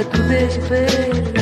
a te.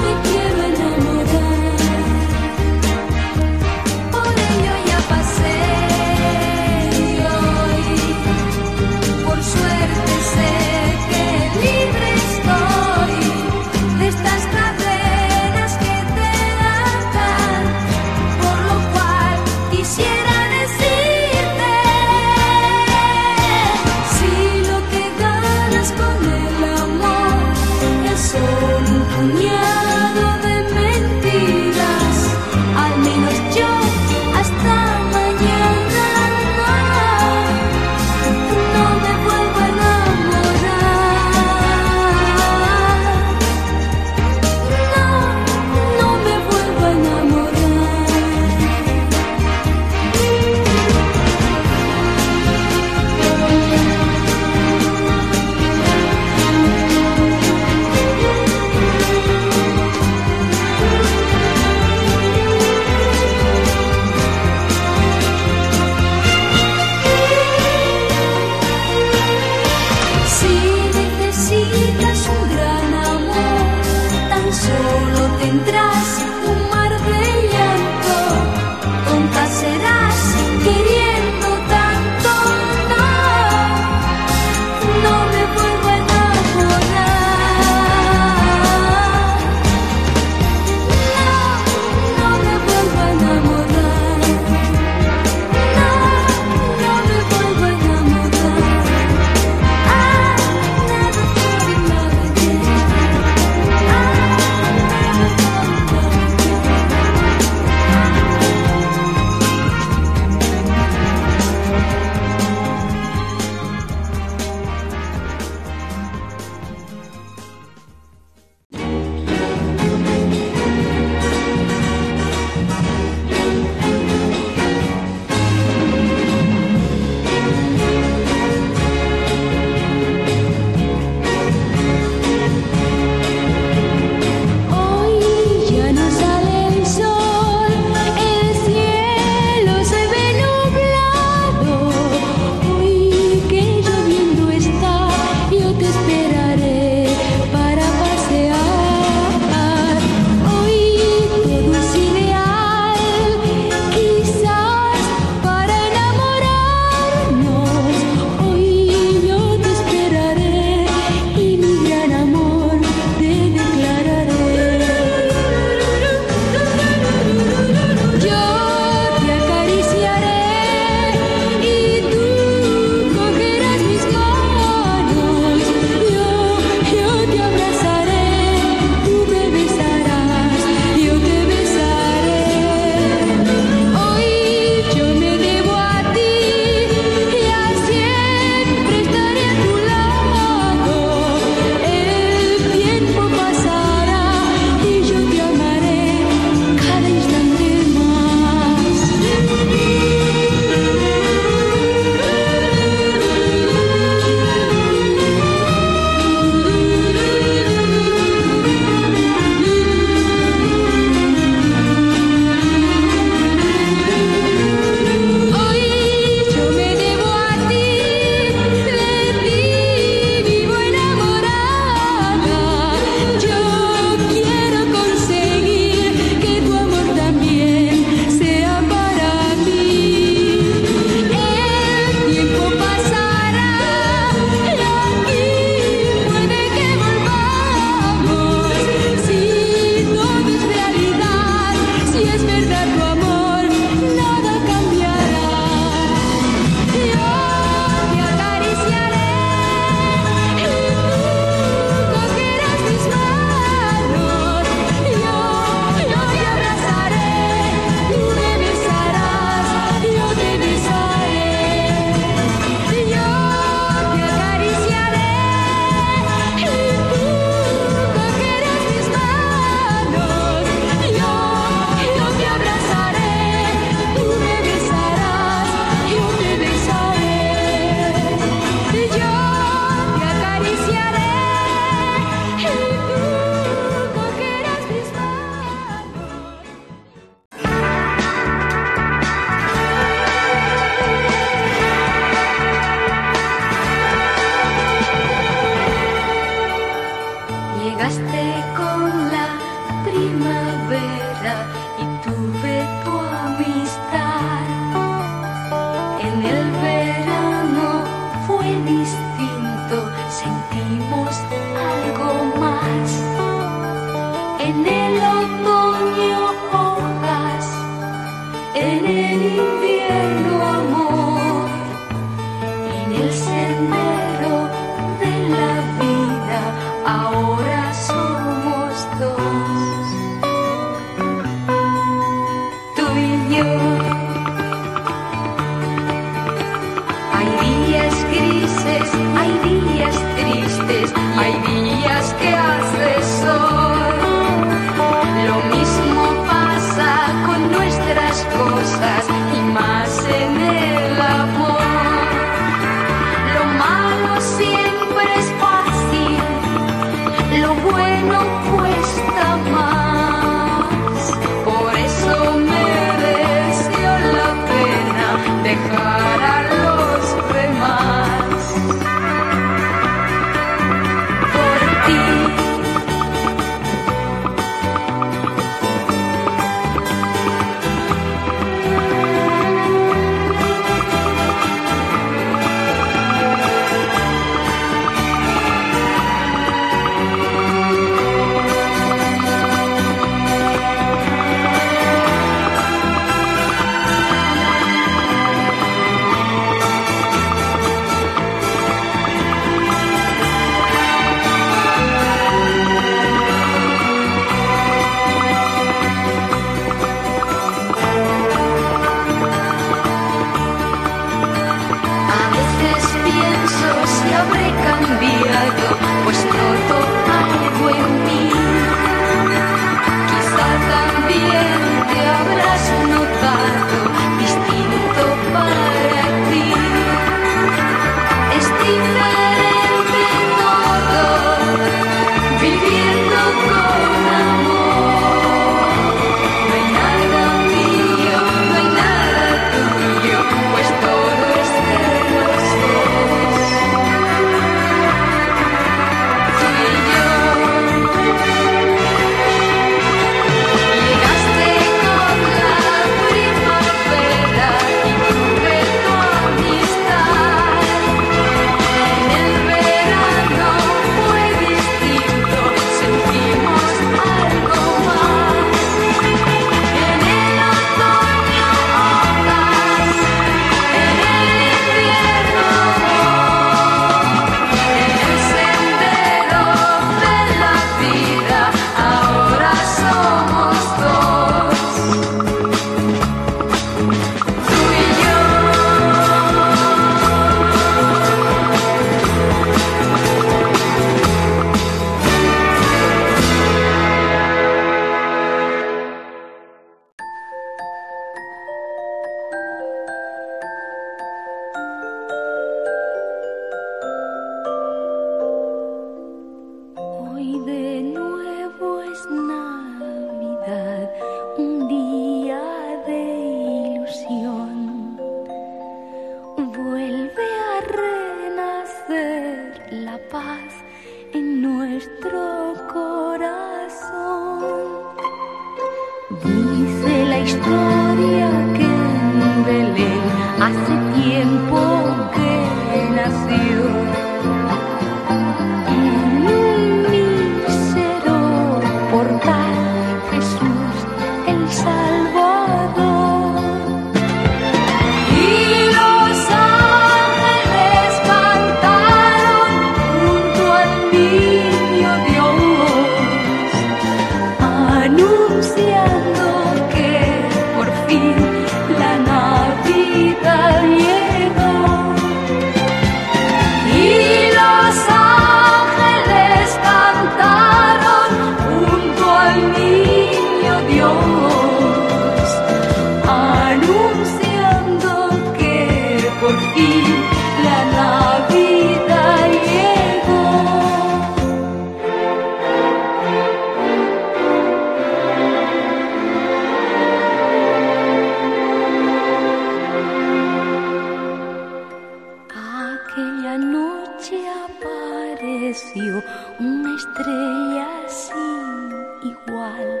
Aquella noche apareció una estrella sin igual.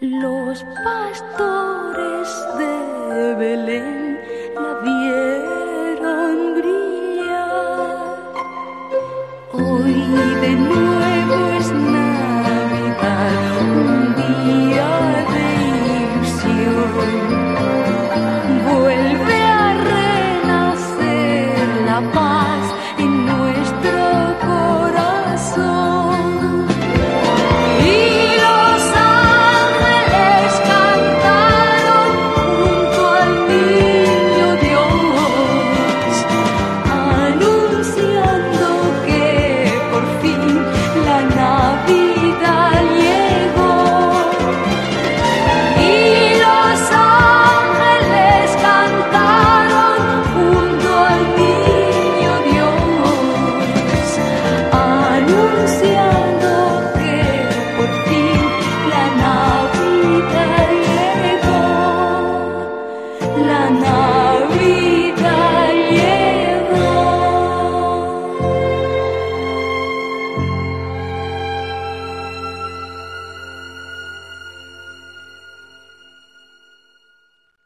Los pastores de Belén la vieron brillar. Hoy ven